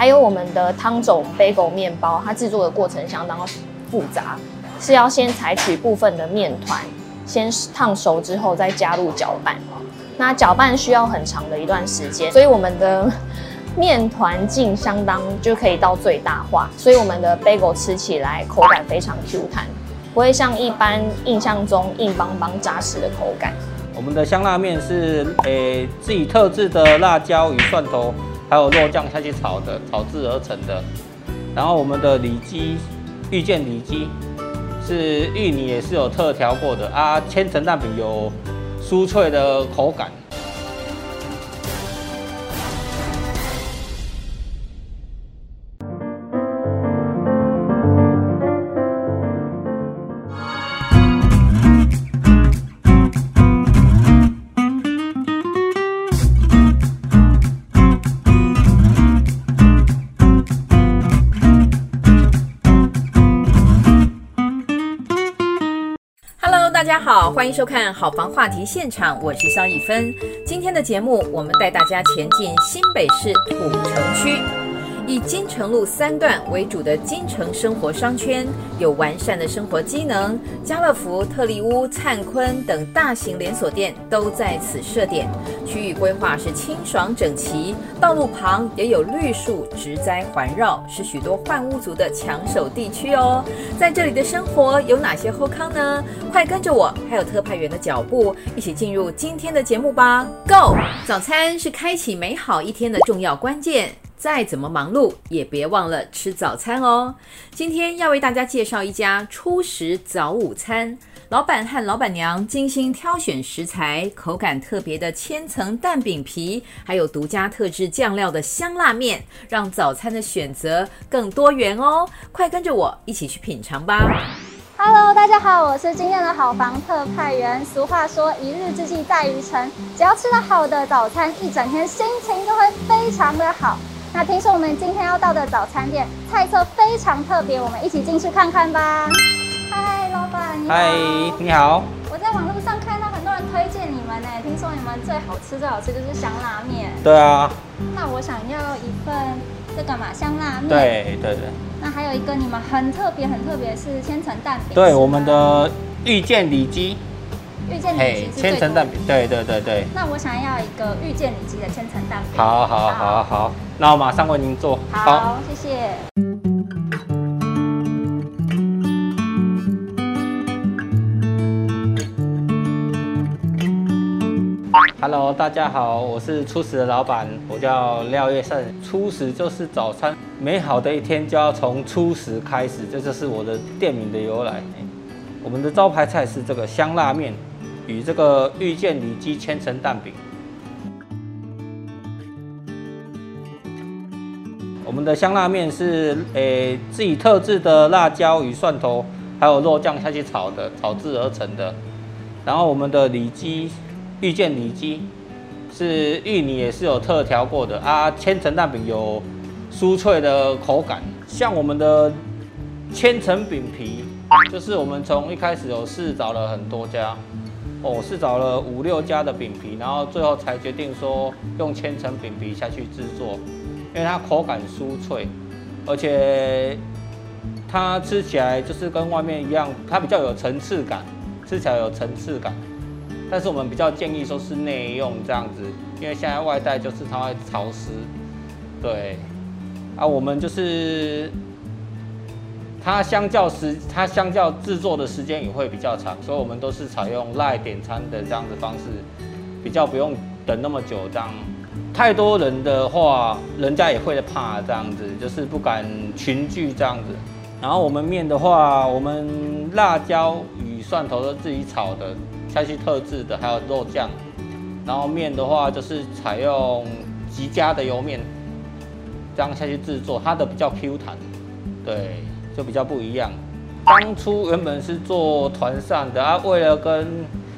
还有我们的汤种 bagel 面包，它制作的过程相当复杂，是要先采取部分的面团，先烫熟之后再加入搅拌。那搅拌需要很长的一段时间，所以我们的面团径相当就可以到最大化，所以我们的 bagel 吃起来口感非常 Q 弹，不会像一般印象中硬邦邦扎实的口感。我们的香辣面是诶、自己特制的辣椒与蒜头，还有肉酱下去炒的，炒制而成的。然后我们的里脊，遇见里脊是芋泥也是有特调过的啊，千层蛋饼有酥脆的口感。欢迎收看《好房话题现场》，我是肖一芬。今天的节目，我们带大家前进新北市土城区。以金城路三段为主的金城生活商圈，有完善的生活机能，家乐福、特力屋、灿坤等大型连锁店都在此设点。区域规划是清爽整齐，道路旁也有绿树植栽环绕，是许多换屋族的抢手地区哦。在这里的生活有哪些后康呢？快跟着我，还有特派员的脚步，一起进入今天的节目吧！Go！早餐是开启美好一天的重要关键。再怎么忙碌，也别忘了吃早餐哦。今天要为大家介绍一家初食早午餐，老板和老板娘精心挑选食材，口感特别的千层蛋饼皮，还有独家特制酱料的香辣面，让早餐的选择更多元哦。快跟着我一起去品尝吧！Hello，大家好，我是今天的好房特派员。俗话说，一日之计在于晨，只要吃了好的早餐，一整天心情就会非常的好。那听说我们今天要到的早餐店菜色非常特别，我们一起进去看看吧。嗨，老板，你好。嗨，你好。我在网络上看到很多人推荐你们呢，听说你们最好吃、最好吃就是香辣面。对啊。那我想要一份这个嘛香辣面。对对对。那还有一个你们很特别、很特别是千层蛋饼。对，我们的遇见里脊。遇见里脊千层蛋饼，对对对对。那我想要一个遇见里脊的千层蛋饼。好好好好好，那我马上为您做。好，好谢谢。Hello，大家好，我是初食的老板，我叫廖月胜。初食就是早餐，美好的一天就要从初食开始，这就是我的店名的由来。我们的招牌菜是这个香辣面。与这个遇见里脊千层蛋饼，我们的香辣面是诶、自己特制的辣椒与蒜头，还有肉酱下去炒的，炒制而成的。然后我们的里脊遇见里脊是芋泥也是有特调过的啊，千层蛋饼有酥脆的口感。像我们的千层饼皮，就是我们从一开始有试找了很多家。哦，我是找了五六家的饼皮，然后最后才决定说用千层饼皮下去制作，因为它口感酥脆，而且它吃起来就是跟外面一样，它比较有层次感，吃起来有层次感。但是我们比较建议说是内用这样子，因为现在外带就是它会潮湿。对，啊，我们就是。它相较时，它相较制作的时间也会比较长，所以我们都是采用 LINE 点餐的这样子方式，比较不用等那么久。这样太多人的话，人家也会怕这样子，就是不敢群聚这样子。然后我们面的话，我们辣椒与蒜头都自己炒的，下去特制的，还有肉酱。然后面的话，就是采用极佳的油面，这样下去制作，它的比较 Q 弹，对。就比较不一样。当初原本是做团膳的啊，为了跟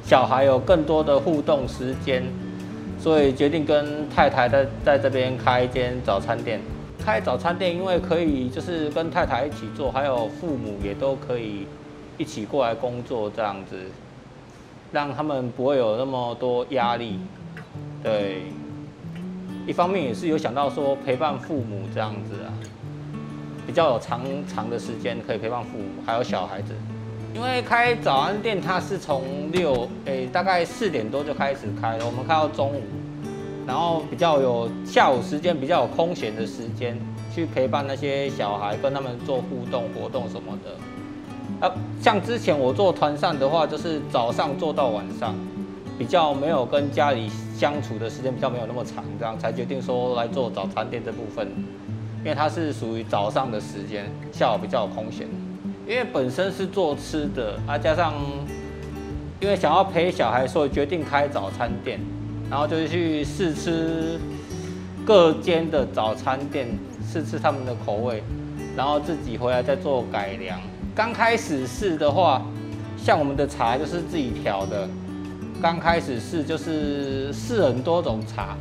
小孩有更多的互动时间，所以决定跟太太在在这边开一间早餐店。开早餐店，因为可以就是跟太太一起做，还有父母也都可以一起过来工作，这样子让他们不会有那么多压力。对，一方面也是有想到说陪伴父母这样子啊，比较有长长的时间可以陪伴父母，还有小孩子。因为开早安店，它是从六诶大概四点多就开始开了，我们开到中午，然后比较有下午时间比较有空闲的时间去陪伴那些小孩，跟他们做互动活动什么的。啊，像之前我做团膳的话，就是早上做到晚上。比较没有跟家里相处的时间比较没有那么长，这样才决定说来做早餐店这部分，因为它是属于早上的时间，下午比较有空闲。因为本身是做吃的，啊加上因为想要陪小孩，所以决定开早餐店，然后就是去试吃各间的早餐店，试吃他们的口味，然后自己回来再做改良。刚开始试的话，像我们的茶就是自己调的。刚开始试就是试很多种茶，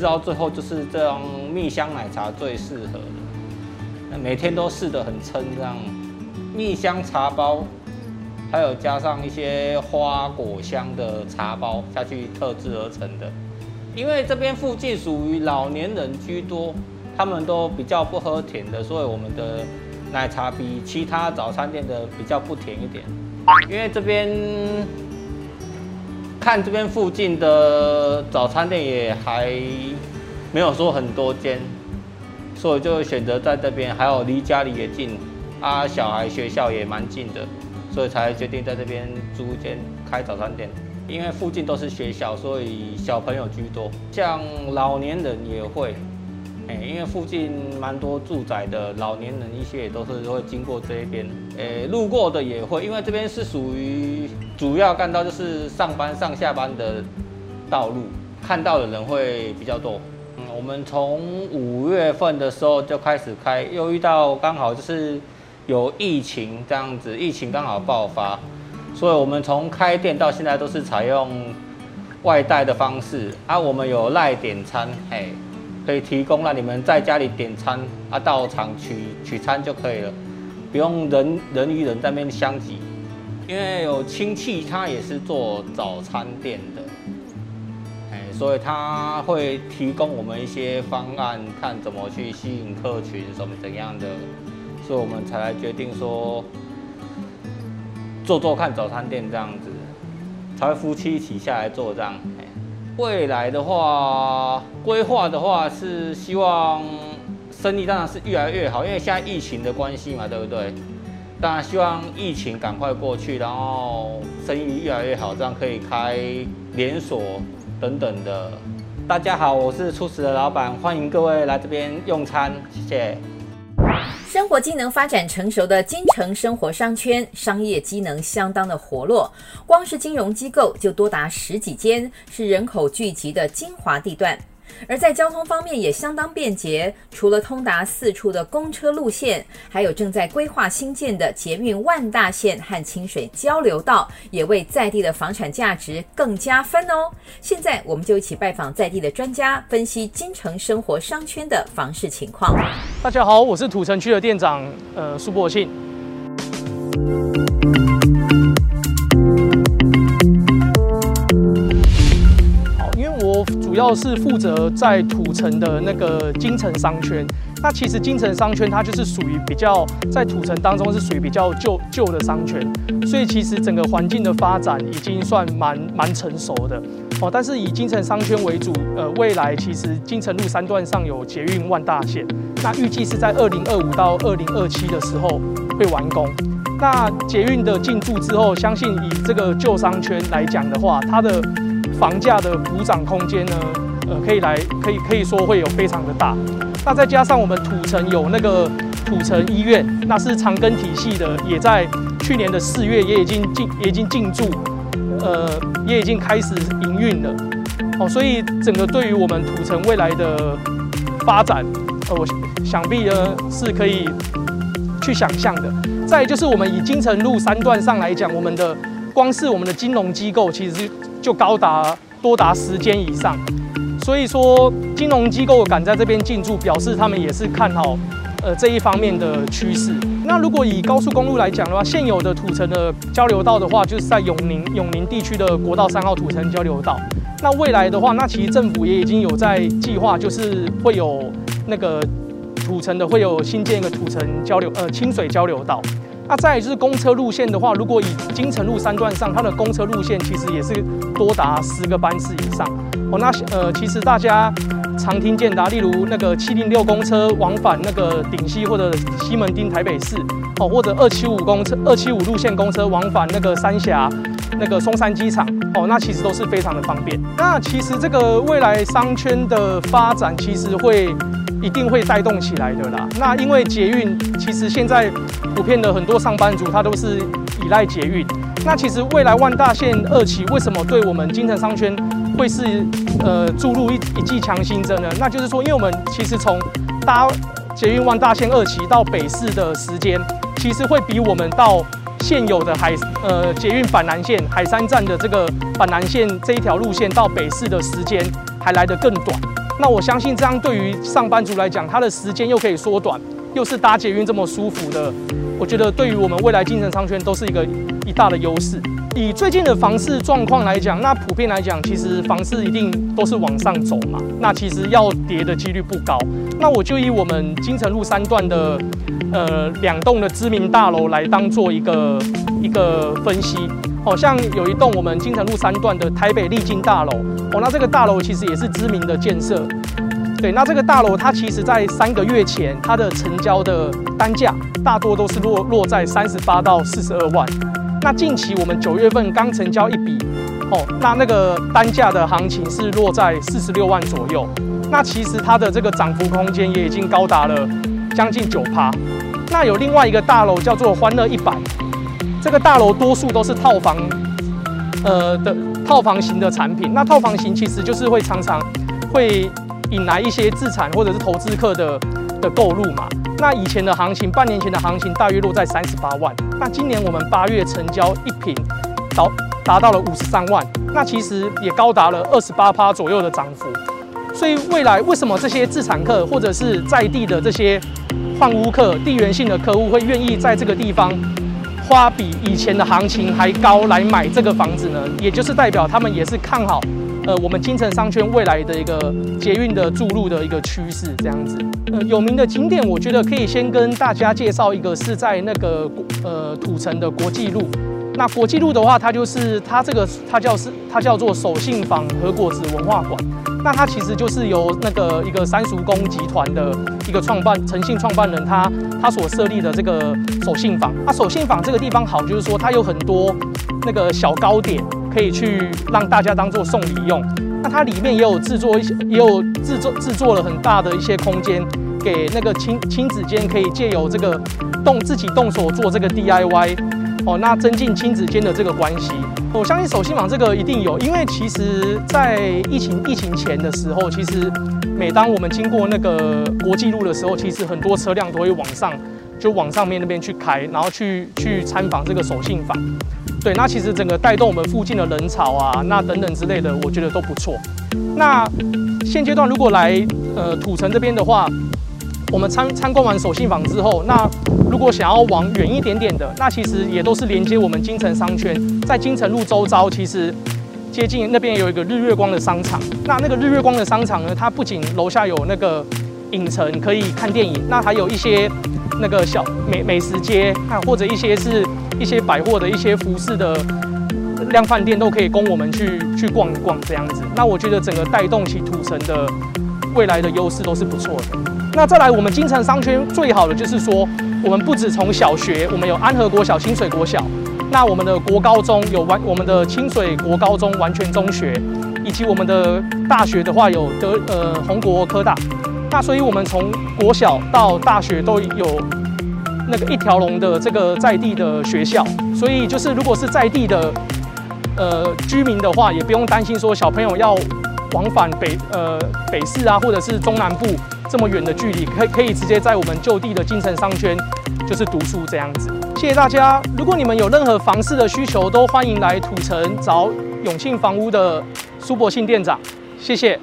试到最后就是这样蜜香奶茶最适合的。每天都试得很撑，这样蜜香茶包，还有加上一些花果香的茶包下去特制而成的。因为这边附近属于老年人居多，他们都比较不喝甜的，所以我们的奶茶比其他早餐店的比较不甜一点。因为这边。看这边附近的早餐店也还没有说很多间，所以就选择在这边，还有离家里也近，啊，小孩学校也蛮近的，所以才决定在这边租间开早餐店。因为附近都是学校，所以小朋友居多，像老年人也会。因为附近蛮多住宅的，老年人一些也都是会经过这一边，诶，路过的也会，因为这边是属于主要干道，就是上班上下班的道路，看到的人会比较多。嗯，我们从五月份的时候就开始开，又遇到刚好就是有疫情这样子，疫情刚好爆发，所以我们从开店到现在都是采用外带的方式，啊，我们有赖点餐，嘿。可以提供让你们在家里点餐啊，到场取取餐就可以了，不用人人与人在那边相挤。因为有亲戚他也是做早餐店的，哎，所以他会提供我们一些方案，看怎么去吸引客群，什么怎样的，所以我们才来决定说做做看早餐店这样子，才会夫妻一起下来做这样。未来的话，规划的话是希望生意当然是越来越好，因为现在疫情的关系嘛，对不对？当然希望疫情赶快过去，然后生意越来越好，这样可以开连锁等等的。大家好，我是初始的老板，欢迎各位来这边用餐，谢谢。生活机能发展成熟的金城生活商圈，商业机能相当的活络，光是金融机构就多达十几间，是人口聚集的精华地段。而在交通方面也相当便捷，除了通达四处的公车路线，还有正在规划新建的捷运万大线和清水交流道，也为在地的房产价值更加分哦。现在我们就一起拜访在地的专家，分析金城生活商圈的房市情况。大家好，我是土城区的店长，呃，苏博庆。是负责在土城的那个金城商圈。那其实金城商圈它就是属于比较在土城当中是属于比较旧旧的商圈，所以其实整个环境的发展已经算蛮蛮成熟的哦。但是以金城商圈为主，呃，未来其实金城路三段上有捷运万大线，那预计是在二零二五到二零二七的时候会完工。那捷运的进驻之后，相信以这个旧商圈来讲的话，它的房价的补涨空间呢，呃，可以来，可以可以说会有非常的大。那再加上我们土城有那个土城医院，那是长庚体系的，也在去年的四月也已经进，也已经进驻，呃，也已经开始营运了。哦，所以整个对于我们土城未来的发展，呃，我想必呢是可以去想象的。再就是我们以金城路三段上来讲，我们的光是我们的金融机构，其实。就高达多达十间以上，所以说金融机构敢在这边进驻，表示他们也是看好呃这一方面的趋势。那如果以高速公路来讲的话，现有的土城的交流道的话，就是在永宁永宁地区的国道三号土城交流道。那未来的话，那其实政府也已经有在计划，就是会有那个土城的会有新建一个土城交流呃清水交流道。那再就是公车路线的话，如果以金城路三段上，它的公车路线其实也是多达十个班次以上哦。那呃，其实大家常听见的，例如那个七零六公车往返那个顶溪或者西门町台北市哦，或者二七五公车二七五路线公车往返那个三峡。那个松山机场哦，那其实都是非常的方便。那其实这个未来商圈的发展，其实会一定会带动起来的啦。那因为捷运，其实现在普遍的很多上班族他都是依赖捷运。那其实未来万大线二期为什么对我们金城商圈会是呃注入一一剂强心针呢？那就是说，因为我们其实从搭捷运万大线二期到北市的时间，其实会比我们到现有的海呃捷运板南线海山站的这个板南线这一条路线到北市的时间还来得更短，那我相信这样对于上班族来讲，它的时间又可以缩短，又是搭捷运这么舒服的，我觉得对于我们未来精城商圈都是一个一大的优势。以最近的房市状况来讲，那普遍来讲，其实房市一定都是往上走嘛，那其实要跌的几率不高。那我就以我们金城路三段的。呃，两栋的知名大楼来当做一个一个分析，哦、像有一栋我们金城路三段的台北丽晶大楼，哦，那这个大楼其实也是知名的建设，对，那这个大楼它其实在三个月前，它的成交的单价大多都是落落在三十八到四十二万，那近期我们九月份刚成交一笔，哦，那那个单价的行情是落在四十六万左右，那其实它的这个涨幅空间也已经高达了将近九趴。那有另外一个大楼叫做欢乐一百，这个大楼多数都是套房，呃的套房型的产品。那套房型其实就是会常常会引来一些自产或者是投资客的的购入嘛。那以前的行情，半年前的行情大约落在三十八万。那今年我们八月成交一平，达达到了五十三万。那其实也高达了二十八趴左右的涨幅。所以未来为什么这些自产客或者是在地的这些换屋客、地缘性的客户会愿意在这个地方花比以前的行情还高来买这个房子呢？也就是代表他们也是看好，呃，我们金城商圈未来的一个捷运的注入的一个趋势这样子。呃，有名的景点，我觉得可以先跟大家介绍一个，是在那个呃土城的国际路。那国际路的话，它就是它这个它叫是它叫做手信坊和果子文化馆。那它其实就是由那个一个三叔公集团的一个创办诚信创办人他，他所设立的这个守信坊。那守信坊这个地方好，就是说它有很多那个小糕点可以去让大家当做送礼用。那它里面也有制作一些，也有制作制作了很大的一些空间，给那个亲亲子间可以借由这个动自己动手做这个 DIY 哦，那增进亲子间的这个关系。我相信手信坊这个一定有，因为其实，在疫情疫情前的时候，其实每当我们经过那个国际路的时候，其实很多车辆都会往上，就往上面那边去开，然后去去参访这个手信坊。对，那其实整个带动我们附近的人潮啊，那等等之类的，我觉得都不错。那现阶段如果来呃土城这边的话，我们参参观完守信坊之后，那如果想要往远一点点的，那其实也都是连接我们金城商圈，在金城路周遭，其实接近那边有一个日月光的商场。那那个日月光的商场呢，它不仅楼下有那个影城可以看电影，那还有一些那个小美美食街，啊或者一些是一些百货的一些服饰的量贩店，都可以供我们去去逛一逛这样子。那我觉得整个带动起土城的未来的优势都是不错的。那再来，我们金城商圈最好的就是说，我们不止从小学，我们有安和国小、清水国小，那我们的国高中有完，我们的清水国高中完全中学，以及我们的大学的话有德呃宏国科大，那所以我们从国小到大学都有那个一条龙的这个在地的学校，所以就是如果是在地的呃居民的话，也不用担心说小朋友要往返北呃北市啊，或者是中南部。这么远的距离，可以可以直接在我们就地的精城商圈，就是读书这样子。谢谢大家。如果你们有任何房市的需求，都欢迎来土城找永庆房屋的苏博信店长。谢谢。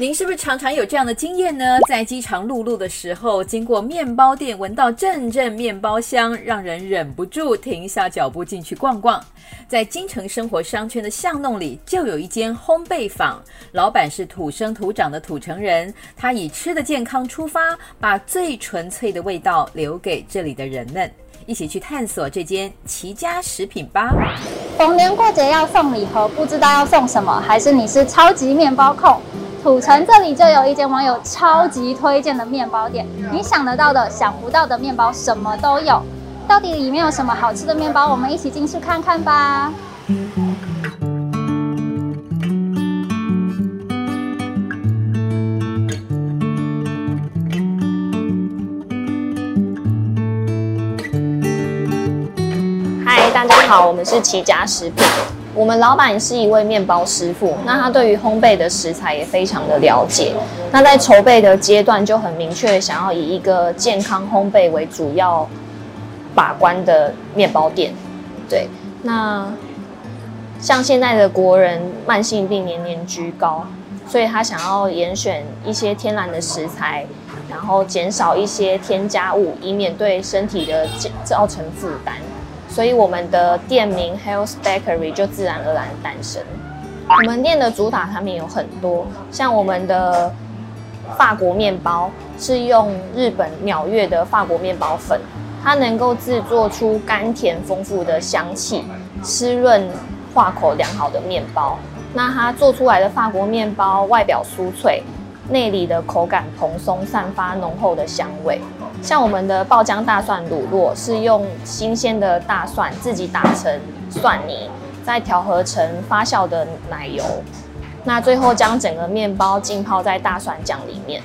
您是不是常常有这样的经验呢？在饥肠辘辘的时候，经过面包店，闻到阵阵面包香，让人忍不住停下脚步进去逛逛。在京城生活商圈的巷弄里，就有一间烘焙坊，老板是土生土长的土城人，他以吃的健康出发，把最纯粹的味道留给这里的人们。一起去探索这间齐家食品吧。逢年过节要送礼盒，不知道要送什么？还是你是超级面包控？土城这里就有一间网友超级推荐的面包店，你想得到的、想不到的面包什么都有。到底里面有什么好吃的面包？我们一起进去看看吧。嗨，大家好，我们是齐家食品。我们老板是一位面包师傅，那他对于烘焙的食材也非常的了解。那在筹备的阶段就很明确，想要以一个健康烘焙为主要把关的面包店。对，那像现在的国人慢性病年年居高，所以他想要严选一些天然的食材，然后减少一些添加物，以免对身体的造成负担。所以我们的店名 Health Bakery 就自然而然诞生。我们店的主打产品有很多，像我们的法国面包是用日本鸟月的法国面包粉，它能够制作出甘甜丰富的香气，湿润化口良好的面包。那它做出来的法国面包外表酥脆。内里的口感蓬松，散发浓厚的香味。像我们的爆浆大蒜乳酪，是用新鲜的大蒜自己打成蒜泥，再调和成发酵的奶油。那最后将整个面包浸泡在大蒜酱里面，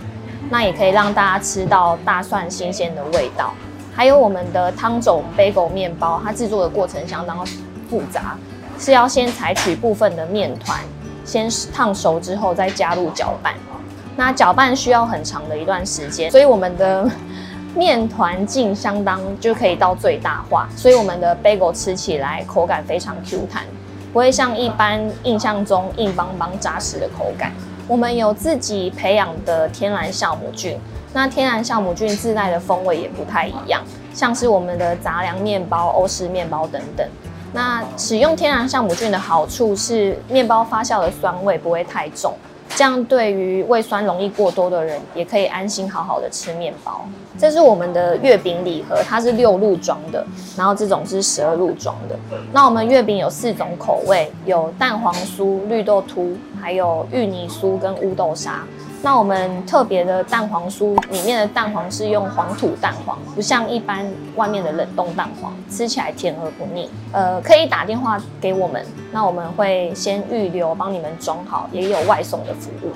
那也可以让大家吃到大蒜新鲜的味道。还有我们的汤种 bagel 面包，它制作的过程相当复杂，是要先采取部分的面团，先烫熟之后再加入搅拌。那搅拌需要很长的一段时间，所以我们的 面团径相当就可以到最大化，所以我们的 bagel 吃起来口感非常 Q 弹，不会像一般印象中硬邦邦扎实的口感。我们有自己培养的天然酵母菌，那天然酵母菌自带的风味也不太一样，像是我们的杂粮面包、欧式面包等等。那使用天然酵母菌的好处是，面包发酵的酸味不会太重。这样对于胃酸容易过多的人，也可以安心好好的吃面包。这是我们的月饼礼盒，它是六入装的，然后这种是十二入装的。那我们月饼有四种口味，有蛋黄酥、绿豆凸，还有芋泥酥跟乌豆沙。那我们特别的蛋黄酥里面的蛋黄是用黄土蛋黄，不像一般外面的冷冻蛋黄，吃起来甜而不腻。呃，可以打电话给我们，那我们会先预留帮你们装好，也有外送的服务。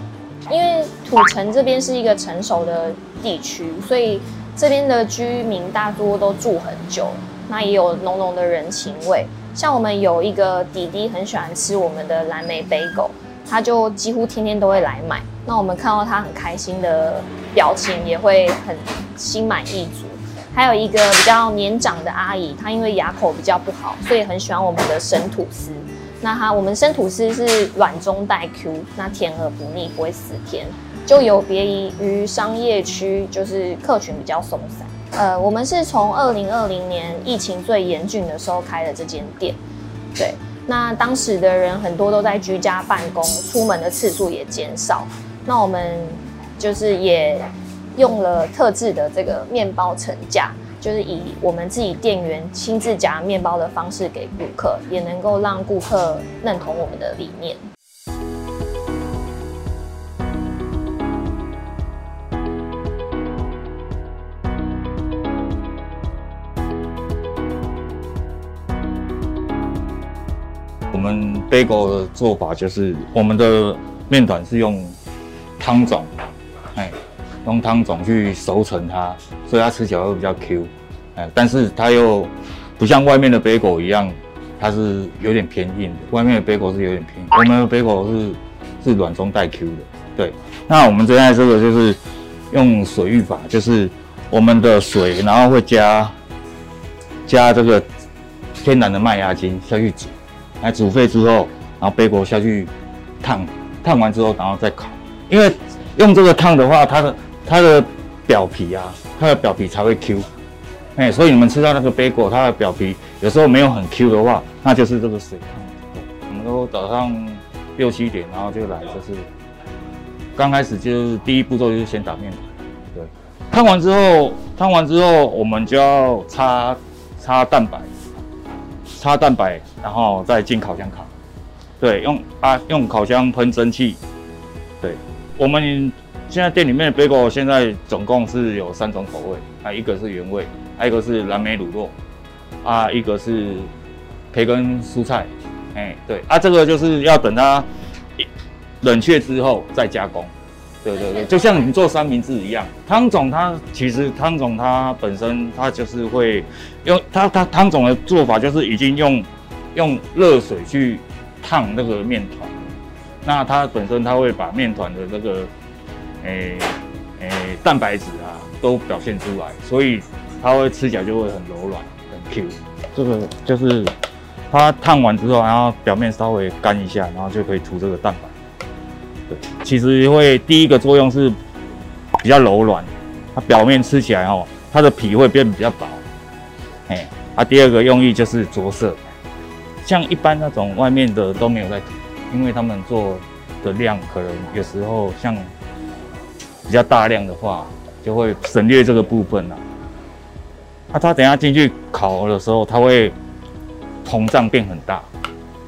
因为土城这边是一个成熟的地区，所以这边的居民大多都住很久，那也有浓浓的人情味。像我们有一个弟弟很喜欢吃我们的蓝莓杯狗他就几乎天天都会来买。那我们看到他很开心的表情，也会很心满意足。还有一个比较年长的阿姨，她因为牙口比较不好，所以很喜欢我们的生吐司。那它我们生吐司是软中带 Q，那甜而不腻，不会死甜，就有别于商业区，就是客群比较松散。呃，我们是从二零二零年疫情最严峻的时候开的这间店，对。那当时的人很多都在居家办公，出门的次数也减少。那我们就是也用了特制的这个面包层架，就是以我们自己店员亲自夹面包的方式给顾客，也能够让顾客认同我们的理念。我们 bagel 的做法就是，我们的面团是用汤种，哎，用汤种去熟成它，所以它吃起来会比较 Q，哎，但是它又不像外面的 bagel 一样，它是有点偏硬的。外面的 bagel 是有点偏硬，我们的 bagel 是是软中带 Q 的。对，那我们现在这个就是用水浴法，就是我们的水，然后会加加这个天然的麦芽精下去煮，来煮沸之后，然后 bagel 下去烫，烫完之后然后再烤。因为用这个烫的话，它的它的表皮啊，它的表皮才会 Q。哎，所以你们吃到那个贝果，它的表皮有时候没有很 Q 的话，那就是这个水烫。我们都早上六七点，然后就来，就是刚开始就是第一步骤就是先打面团。对，烫完之后，烫完之后我们就要擦擦蛋白，擦蛋白，然后再进烤箱烤。对，用啊用烤箱喷蒸汽。我们现在店里面的贝果现在总共是有三种口味，啊，一个是原味，还有一个是蓝莓乳酪，啊，一个是培根蔬菜，哎、对，啊，这个就是要等它冷却之后再加工。对对对，就像你们做三明治一样，汤总他其实汤总他本身他就是会用他他汤总的做法就是已经用用热水去烫那个面团，那它本身它会把面团的这个诶诶、欸欸、蛋白质啊都表现出来，所以它会吃起来就会很柔软很 Q。这个就是它烫完之后，然后表面稍微干一下，然后就可以涂这个蛋白。对，其实会第一个作用是比较柔软，它表面吃起来哦，它的皮会变比较薄。哎，啊，第二个用意就是着色，像一般那种外面的都没有在涂，因为他们做的量可能有时候像比较大量的话，就会省略这个部分了。啊，它等下进去烤的时候，它会膨胀变很大。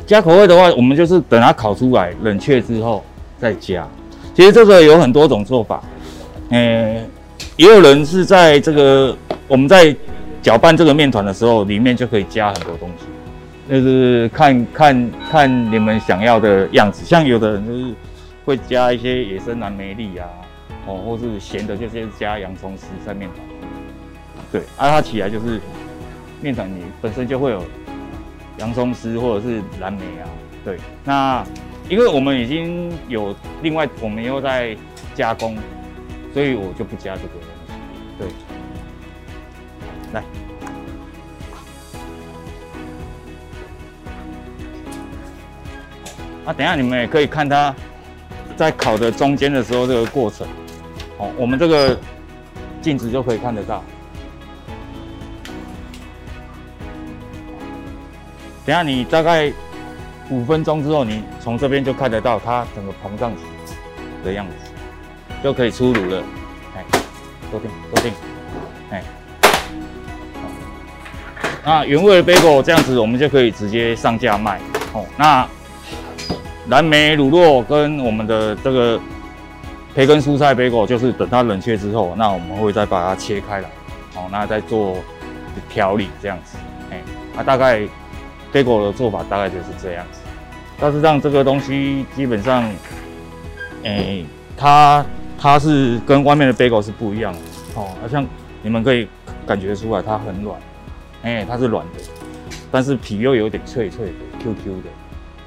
加口味的话，我们就是等它烤出来冷却之后。再加，其实这个有很多种做法，诶，也有人是在这个我们在搅拌这个面团的时候，里面就可以加很多东西，就是看看看你们想要的样子。像有的人就是会加一些野生蓝莓粒啊，哦，或是咸的，就先加洋葱丝在面团。对，啊，它起来就是面团你本身就会有洋葱丝或者是蓝莓啊，对，那。因为我们已经有另外，我们又在加工，所以我就不加这个东西。对，来，啊，等下你们也可以看它在烤的中间的时候这个过程。哦，我们这个镜子就可以看得到。等下你大概。五分钟之后，你从这边就看得到它整个膨胀的样子，就可以出炉了。哎，都定，都定。哎，那原味的贝果这样子，我们就可以直接上架卖。哦，那蓝莓乳酪跟我们的这个培根蔬菜贝果，就是等它冷却之后，那我们会再把它切开来，哦，那再做调理这样子。哎，那大概贝果的做法大概就是这样子。但是让这个东西基本上，诶、欸，它它是跟外面的贝果是不一样的哦。好像你们可以感觉出来，它很软，诶、欸，它是软的，但是皮又有点脆脆的，Q Q 的，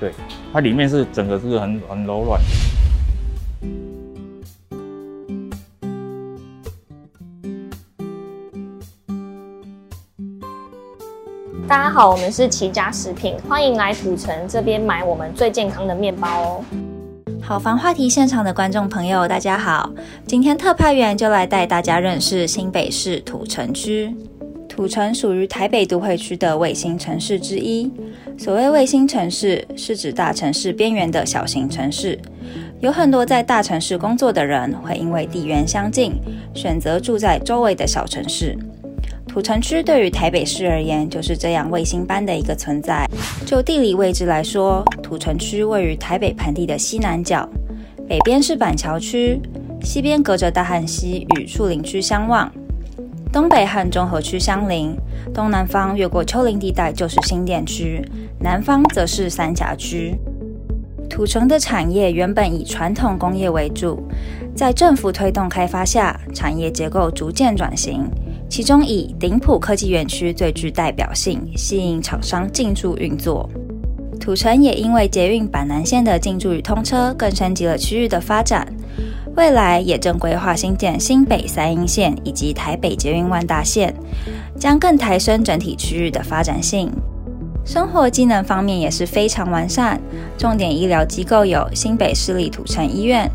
对，它里面是整个是很很柔软。大家好，我们是齐家食品，欢迎来土城这边买我们最健康的面包哦。好房话题现场的观众朋友，大家好，今天特派员就来带大家认识新北市土城区。土城属于台北都会区的卫星城市之一。所谓卫星城市，是指大城市边缘的小型城市。有很多在大城市工作的人，会因为地缘相近，选择住在周围的小城市。土城区对于台北市而言，就是这样卫星般的一个存在。就地理位置来说，土城区位于台北盆地的西南角，北边是板桥区，西边隔着大汉溪与树林区相望，东北和中和区相邻，东南方越过丘陵地带就是新店区，南方则是三峡区。土城的产业原本以传统工业为主，在政府推动开发下，产业结构逐渐转型。其中以顶普科技园区最具代表性，吸引厂商进驻运作。土城也因为捷运板南线的进驻与通车，更升级了区域的发展。未来也正规划新建新北三莺线以及台北捷运万大线，将更抬升整体区域的发展性。生活机能方面也是非常完善，重点医疗机构有新北市立土城医院。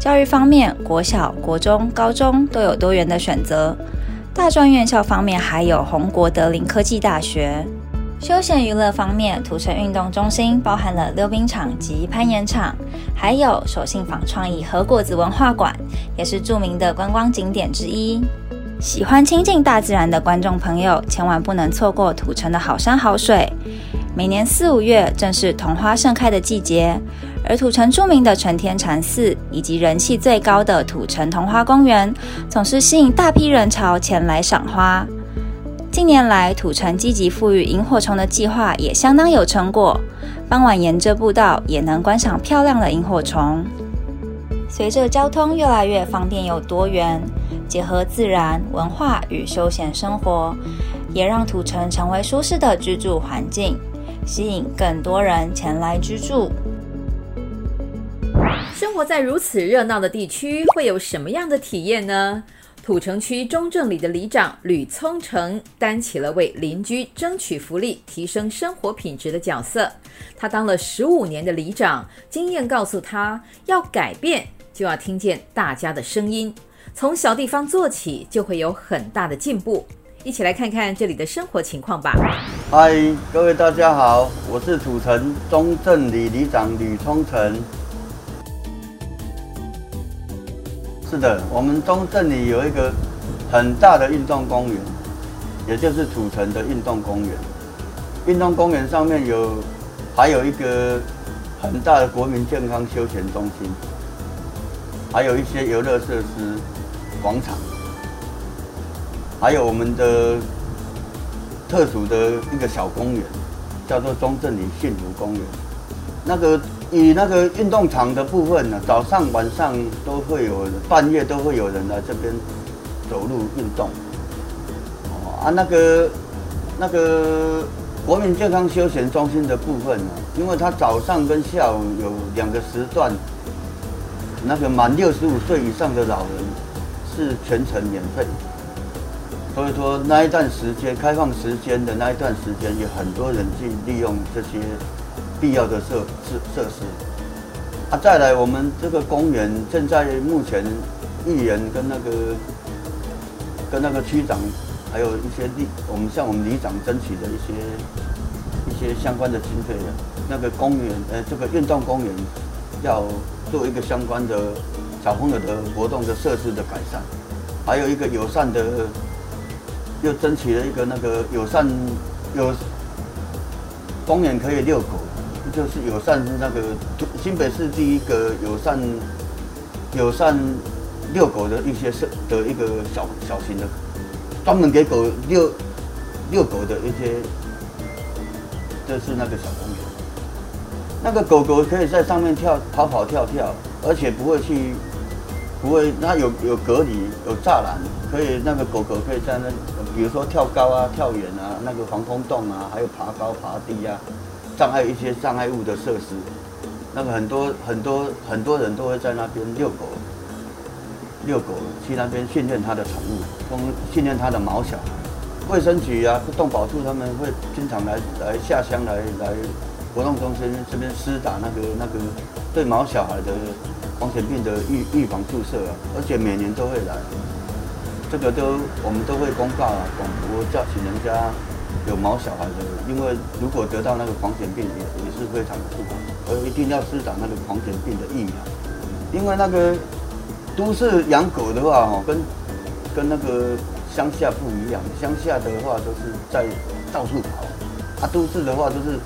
教育方面，国小、国中、高中都有多元的选择。大专院校方面，还有红国德林科技大学。休闲娱乐方面，土城运动中心包含了溜冰场及攀岩场，还有手信坊创意和果子文化馆，也是著名的观光景点之一。喜欢亲近大自然的观众朋友，千万不能错过土城的好山好水。每年四五月正是桐花盛开的季节，而土城著名的承天禅寺以及人气最高的土城桐花公园，总是吸引大批人潮前来赏花。近年来，土城积极复育萤火虫的计划也相当有成果。傍晚沿着步道也能观赏漂亮的萤火虫。随着交通越来越方便又多元，结合自然、文化与休闲生活，也让土城成为舒适的居住环境，吸引更多人前来居住。生活在如此热闹的地区，会有什么样的体验呢？土城区中正里的里长吕聪成担起了为邻居争取福利、提升生活品质的角色。他当了十五年的里长，经验告诉他，要改变就要听见大家的声音，从小地方做起，就会有很大的进步。一起来看看这里的生活情况吧。嗨，各位大家好，我是土城中正里里长吕聪成。是的，我们中正里有一个很大的运动公园，也就是土城的运动公园。运动公园上面有还有一个很大的国民健康休闲中心，还有一些游乐设施、广场，还有我们的特殊的一个小公园，叫做中正里幸福公园。那个。以那个运动场的部分呢，早上晚上都会有，半夜都会有人来这边走路运动。哦啊，那个那个国民健康休闲中心的部分呢，因为它早上跟下午有两个时段，那个满六十五岁以上的老人是全程免费。所以说那一段时间开放时间的那一段时间，有很多人去利用这些。必要的设施设施啊，再来我们这个公园现在目前议员跟那个跟那个区长，还有一些里，我们向我们里长争取的一些一些相关的经费的，那个公园呃这个运动公园要做一个相关的小朋友的活动的设施的改善，还有一个友善的，又争取了一个那个友善有公园可以遛狗。就是友善那个新北市第一个友善友善遛狗的一些设的一个小小型的，专门给狗遛遛狗的一些，这是那个小公园。那个狗狗可以在上面跳跑跑跳跳，而且不会去不会，它有有隔离有栅栏，可以那个狗狗可以在那，比如说跳高啊跳远啊，那个防空洞啊，还有爬高爬低啊。障碍一些障碍物的设施，那个很多很多很多人都会在那边遛狗，遛狗去那边训练他的宠物，供训练他的毛小孩。卫生局啊，动保处他们会经常来来下乡来来活动中心这边施打那个那个对毛小孩的狂犬病的预预防注射啊，而且每年都会来，这个都我们都会公告啊，广播叫请人家。有毛小孩的，因为如果得到那个狂犬病也也是非常的不好，而一定要施打那个狂犬病的疫苗。因为那个都市养狗的话，哈，跟跟那个乡下不一样。乡下的话都是在到处跑，啊，都市的话都是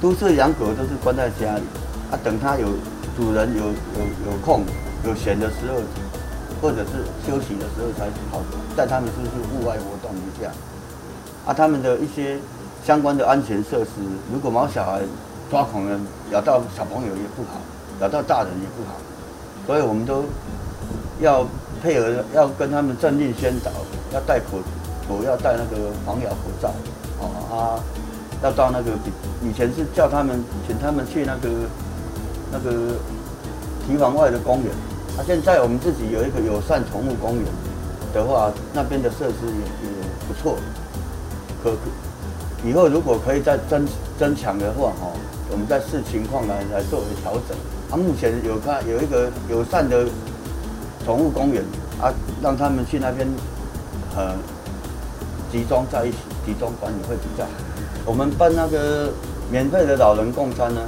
都市养狗都是关在家里，啊，等它有主人有有有空有闲的时候，或者是休息的时候才跑，带他们出去户外活动一下。啊，他们的一些相关的安全设施，如果毛小孩抓狂了，咬到小朋友也不好，咬到大人也不好，所以我们都要配合，要跟他们政令宣导，要戴口，口要戴那个防咬口罩，哦啊，要到那个比以前是叫他们，请他们去那个那个堤防外的公园，啊，现在我们自己有一个友善宠物公园的话，那边的设施也也不错。以后如果可以再增增强的话，哈，我们再视情况来来作为调整。啊，目前有看有一个友善的宠物公园啊，让他们去那边呃集中在一起，集中管理会比较好。我们办那个免费的老人共餐呢，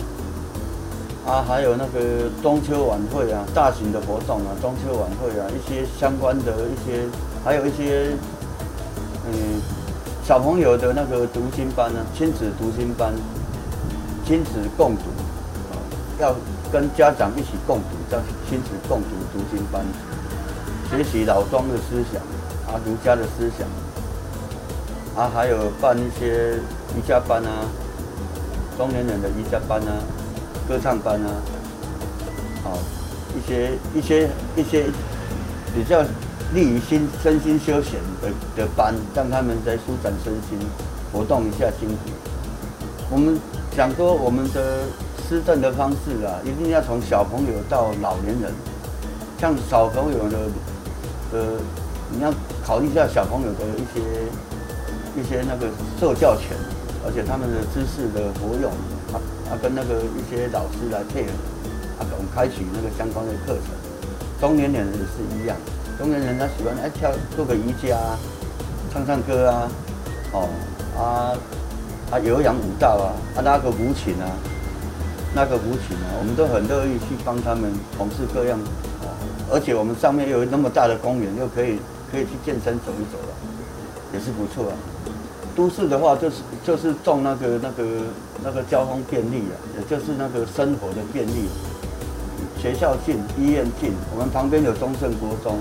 啊，还有那个中秋晚会啊，大型的活动啊，中秋晚会啊，一些相关的一些，还有一些嗯小朋友的那个读心班呢，亲子读心班，亲子共读，啊要。跟家长一起共读，叫亲子共读读经班，学习老庄的思想，啊，儒家的思想，啊，还有办一些瑜伽班啊，中年人的瑜伽班啊，歌唱班啊，啊，一些一些一些比较利于心身心休闲的的班，让他们在舒展身心，活动一下筋骨。我们讲说我们的。施政的方式啊，一定要从小朋友到老年人，像小朋友的，呃，你要考虑一下小朋友的一些一些那个受教权，而且他们的知识的活用，啊啊，跟那个一些老师来配合，啊，我们开启那个相关的课程。中年人也是一样，中年人他喜欢哎跳做个瑜伽啊，唱唱歌啊，哦啊啊有氧舞蹈啊，啊拉个舞琴啊。那个舞群啊，我们都很乐意去帮他们从事各样，哦，而且我们上面有那么大的公园，又可以可以去健身走一走了，也是不错啊。都市的话，就是就是重那个那个那个交通便利啊，也就是那个生活的便利，学校近，医院近，我们旁边有中正国中，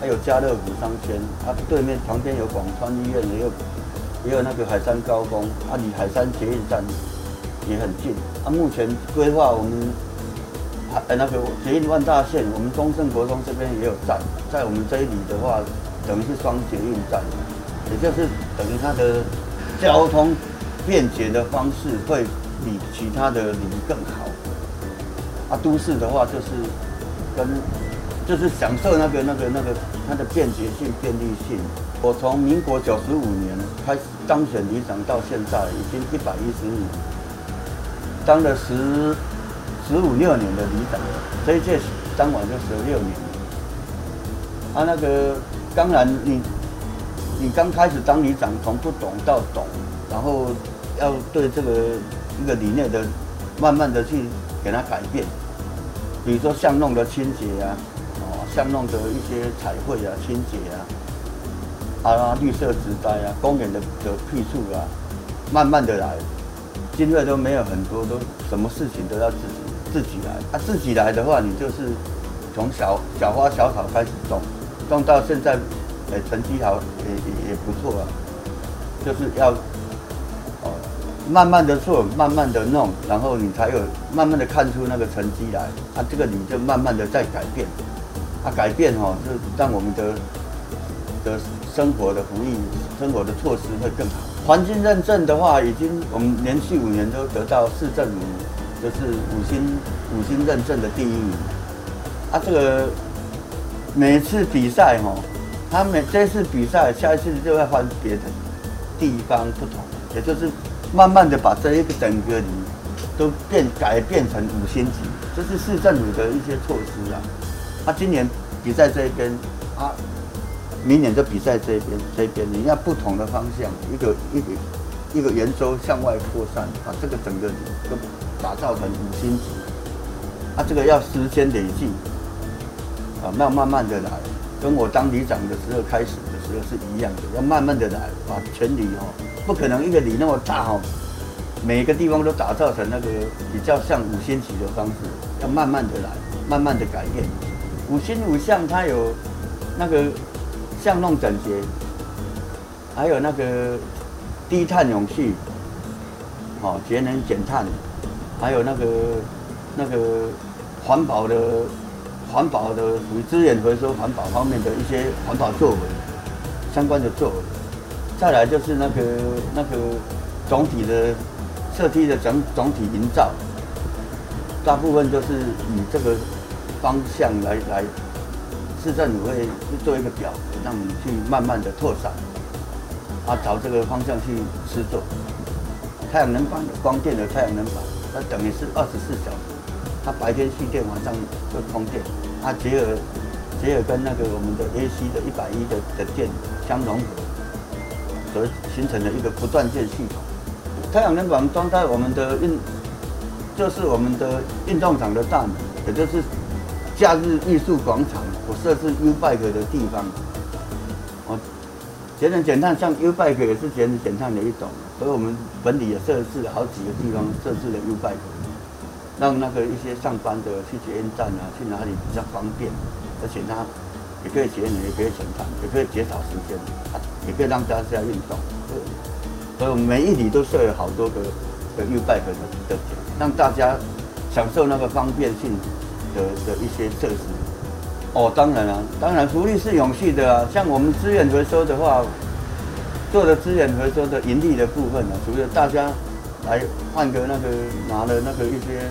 还有家乐福商圈，啊，对面旁边有广川医院，也有也有那个海山高工，啊，离海山捷运站。也很近啊！目前规划我们还那个捷运万大线，我们中正国中这边也有站，在我们这里的话，等于是双捷运站，也就是等于它的交通便捷的方式会比其他的里更好。啊，都市的话就是跟就是享受那个那个那个它的便捷性、便利性。我从民国九十五年开始当选里长到现在，已经一百一十年。当了十十五六年的里长，这一届当完就十六年了。啊，那个当然你你刚开始当里长，从不懂到懂，然后要对这个一个理念的慢慢的去给它改变。比如说巷弄的清洁啊，巷弄的一些彩绘啊、清洁啊，啊，绿色植栽啊，公园的的辟处啊，慢慢的来。经费都没有很多，都什么事情都要自己自己来。啊，自己来的话，你就是从小小花小草开始种，种到现在，呃，成绩好也也也不错啊。就是要哦，慢慢的做，慢慢的弄，然后你才有慢慢的看出那个成绩来。啊，这个你就慢慢的在改变。改变哦，就让我们的的生活的福利、生活的措施会更好。环境认证的话，已经我们连续五年都得到市政府就是五星五星认证的第一名。啊，这个每次比赛哈，他每这次比赛，下一次就会换别的地方不同，也就是慢慢的把这一个整个里都变改变成五星级，这是市政府的一些措施啊。他今年比赛这一边啊。明年就比赛这边，这边你要不同的方向，一个一个一个圆周向外扩散，把这个整个都打造成五星级。啊，这个要时间累计，啊，要慢慢的来，跟我当里长的时候开始的时候是一样的，要慢慢的来，把全里哦，不可能一个里那么大哦，每个地方都打造成那个比较像五星级的方式，要慢慢的来，慢慢的改变。五星五象它有那个。巷弄整洁，还有那个低碳永续，好节能减碳，还有那个那个环保的环保的属于资源回收环保方面的一些环保作为，相关的作为。再来就是那个那个总体的社区的整总体营造，大部分就是以这个方向来来。市政府会做一个表格，让你去慢慢的拓展，啊，朝这个方向去施作。太阳能板的光电的太阳能板，它等于是二十四小时它白天蓄电，晚上就通电，它结合结合跟那个我们的 AC 的一百一的的电相融合，所形成了一个不断电系统。太阳能板装在我们的运，就是我们的运动场的大门，也就是假日艺术广场，我设置 U Bike 的地方。我节能减碳，像 U Bike 也是节能减碳的一种，所以我们本里也设置了好几个地方设置了 U Bike，让那个一些上班的去捷运站啊，去哪里比较方便，而且它也可以节能，也可以减碳，也可以减少时间，也可以让大家运动。所以我们每一里都设了好多个的 U Bike 的的点，让大家享受那个方便性的的一些设施。哦，当然了、当然福利是永续的啊。像我们资源回收的话，做的资源回收的盈利的部分呢、除了大家来换个那个拿的那个一些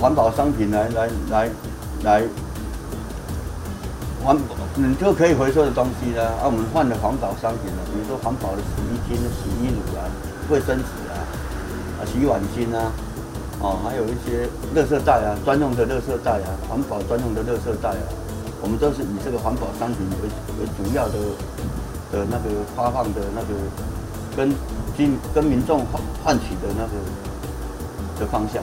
环保商品来来来来环。你就可以回收的东西啦，啊，我们换了环保商品了，比如说环保的洗衣精、洗衣乳啊、卫生纸啊、啊洗碗巾啊，哦，还有一些垃圾袋啊，专用的垃圾袋啊，环保专用的垃圾袋啊，我们都是以这个环保商品为为主要的的那个发放的那个跟经跟民众换换取的那个的方向。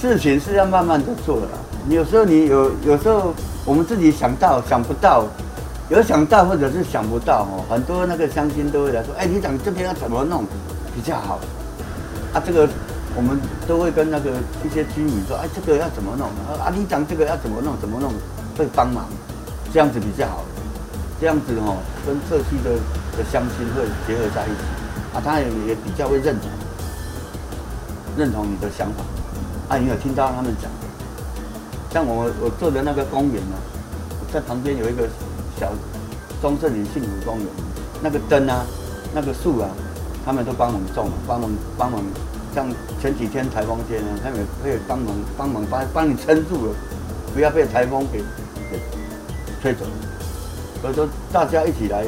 事情是要慢慢的做的，有时候你有有时候我们自己想到想不到。有想到或者是想不到哦，很多那个乡亲都会来说，哎，你讲这边要怎么弄比较好？啊，这个我们都会跟那个一些居民说，哎，这个要怎么弄？啊，你讲这个要怎么弄？怎么弄会帮忙？这样子比较好，这样子哦，跟社区的的乡亲会结合在一起，啊，他也也比较会认同，认同你的想法。啊，你有听到他们讲？像我我做的那个公园呢，在旁边有一个。小中正里幸福公园那个灯啊，那个树啊，他们都帮忙种了，帮忙帮忙。像前几天台风天啊，他们可以帮忙帮忙帮帮你撑住了，不要被台风给给吹走。所以说大家一起来，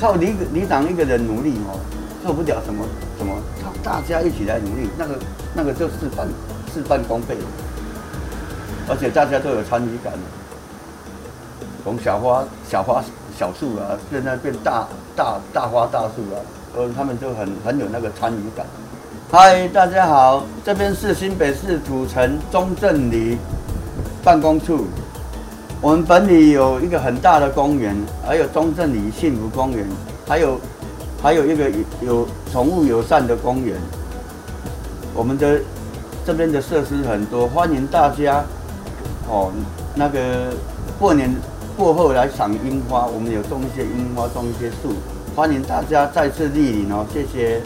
靠里里长一个人努力哦，做不了什么什么，靠大家一起来努力，那个那个就事半事半功倍了，而且大家都有参与感了。从小花、小花、小树啊，现在变大大大花大树啊，呃，他们就很很有那个参与感。嗨，大家好，这边是新北市土城中正里办公处。我们本里有一个很大的公园，还有中正里幸福公园，还有还有一个有宠物友善的公园。我们的这边的设施很多，欢迎大家哦，那个过年。过后来赏樱花，我们有种一些樱花，种一些树，欢迎大家再次莅临哦，谢谢。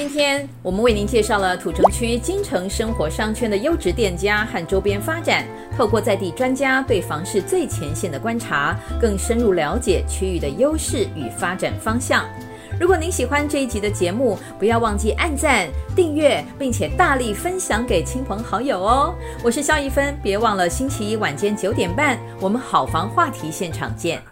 今天我们为您介绍了土城区金城生活商圈的优质店家和周边发展，透过在地专家对房市最前线的观察，更深入了解区域的优势与发展方向。如果您喜欢这一集的节目，不要忘记按赞、订阅，并且大力分享给亲朋好友哦。我是肖一芬，别忘了星期一晚间九点半，我们好房话题现场见。